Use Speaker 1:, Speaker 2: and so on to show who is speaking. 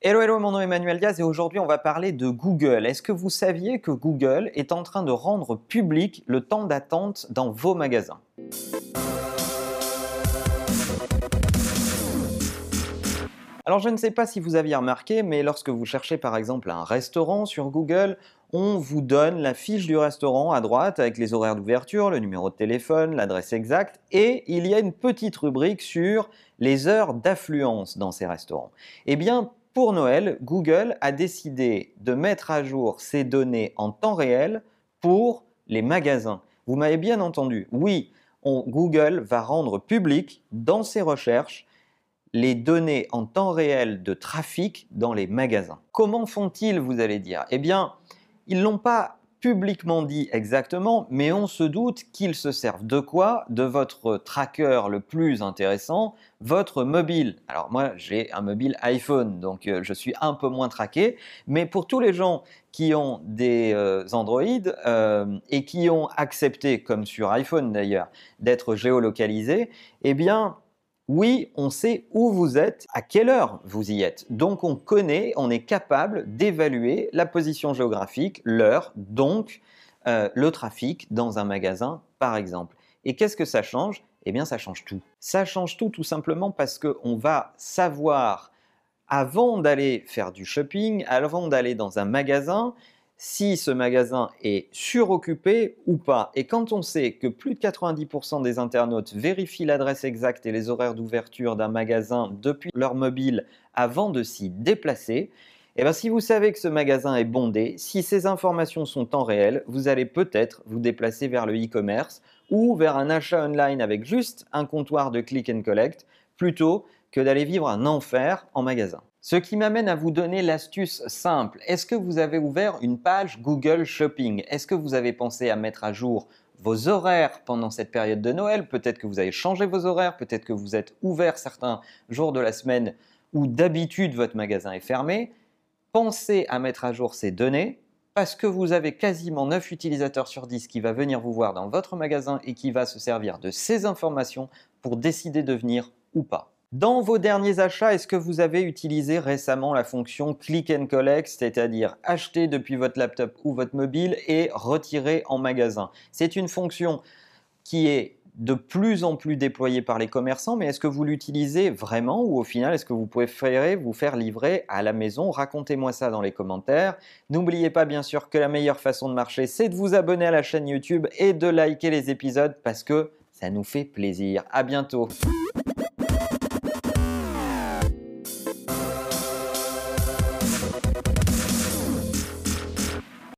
Speaker 1: Hello, hello, mon nom est Emmanuel Diaz et aujourd'hui on va parler de Google. Est-ce que vous saviez que Google est en train de rendre public le temps d'attente dans vos magasins? Alors je ne sais pas si vous aviez remarqué, mais lorsque vous cherchez par exemple un restaurant sur Google, on vous donne la fiche du restaurant à droite avec les horaires d'ouverture, le numéro de téléphone, l'adresse exacte, et il y a une petite rubrique sur les heures d'affluence dans ces restaurants. Eh bien, pour Noël, Google a décidé de mettre à jour ces données en temps réel pour les magasins. Vous m'avez bien entendu, oui, Google va rendre public dans ses recherches les données en temps réel de trafic dans les magasins. Comment font-ils, vous allez dire? Eh bien, ils l'ont pas publiquement dit exactement, mais on se doute qu'ils se servent de quoi? De votre tracker le plus intéressant, votre mobile. Alors moi, j'ai un mobile iPhone, donc euh, je suis un peu moins traqué, mais pour tous les gens qui ont des euh, Android euh, et qui ont accepté, comme sur iPhone d'ailleurs, d'être géolocalisés, eh bien, oui, on sait où vous êtes, à quelle heure vous y êtes. Donc on connaît, on est capable d'évaluer la position géographique, l'heure, donc euh, le trafic dans un magasin par exemple. Et qu'est-ce que ça change? Eh bien ça change tout. Ça change tout tout simplement parce qu'on va savoir avant d'aller faire du shopping, avant d'aller dans un magasin, si ce magasin est suroccupé ou pas. Et quand on sait que plus de 90% des internautes vérifient l'adresse exacte et les horaires d'ouverture d'un magasin depuis leur mobile avant de s'y déplacer, eh bien si vous savez que ce magasin est bondé, si ces informations sont en réel, vous allez peut-être vous déplacer vers le e-commerce ou vers un achat online avec juste un comptoir de click and collect plutôt que d'aller vivre un enfer en magasin. Ce qui m'amène à vous donner l'astuce simple. Est-ce que vous avez ouvert une page Google Shopping? Est-ce que vous avez pensé à mettre à jour vos horaires pendant cette période de Noël? Peut-être que vous avez changé vos horaires, peut-être que vous êtes ouvert certains jours de la semaine où d'habitude votre magasin est fermé. Pensez à mettre à jour ces données parce que vous avez quasiment 9 utilisateurs sur 10 qui va venir vous voir dans votre magasin et qui va se servir de ces informations pour décider de venir ou pas. Dans vos derniers achats, est-ce que vous avez utilisé récemment la fonction Click and Collect, c'est-à-dire acheter depuis votre laptop ou votre mobile et retirer en magasin? C'est une fonction qui est de plus en plus déployée par les commerçants, mais est-ce que vous l'utilisez vraiment ou au final, est-ce que vous préférez vous faire livrer à la maison? Racontez-moi ça dans les commentaires. N'oubliez pas bien sûr que la meilleure façon de marcher, c'est de vous abonner à la chaîne YouTube et de liker les épisodes parce que ça nous fait plaisir. À bientôt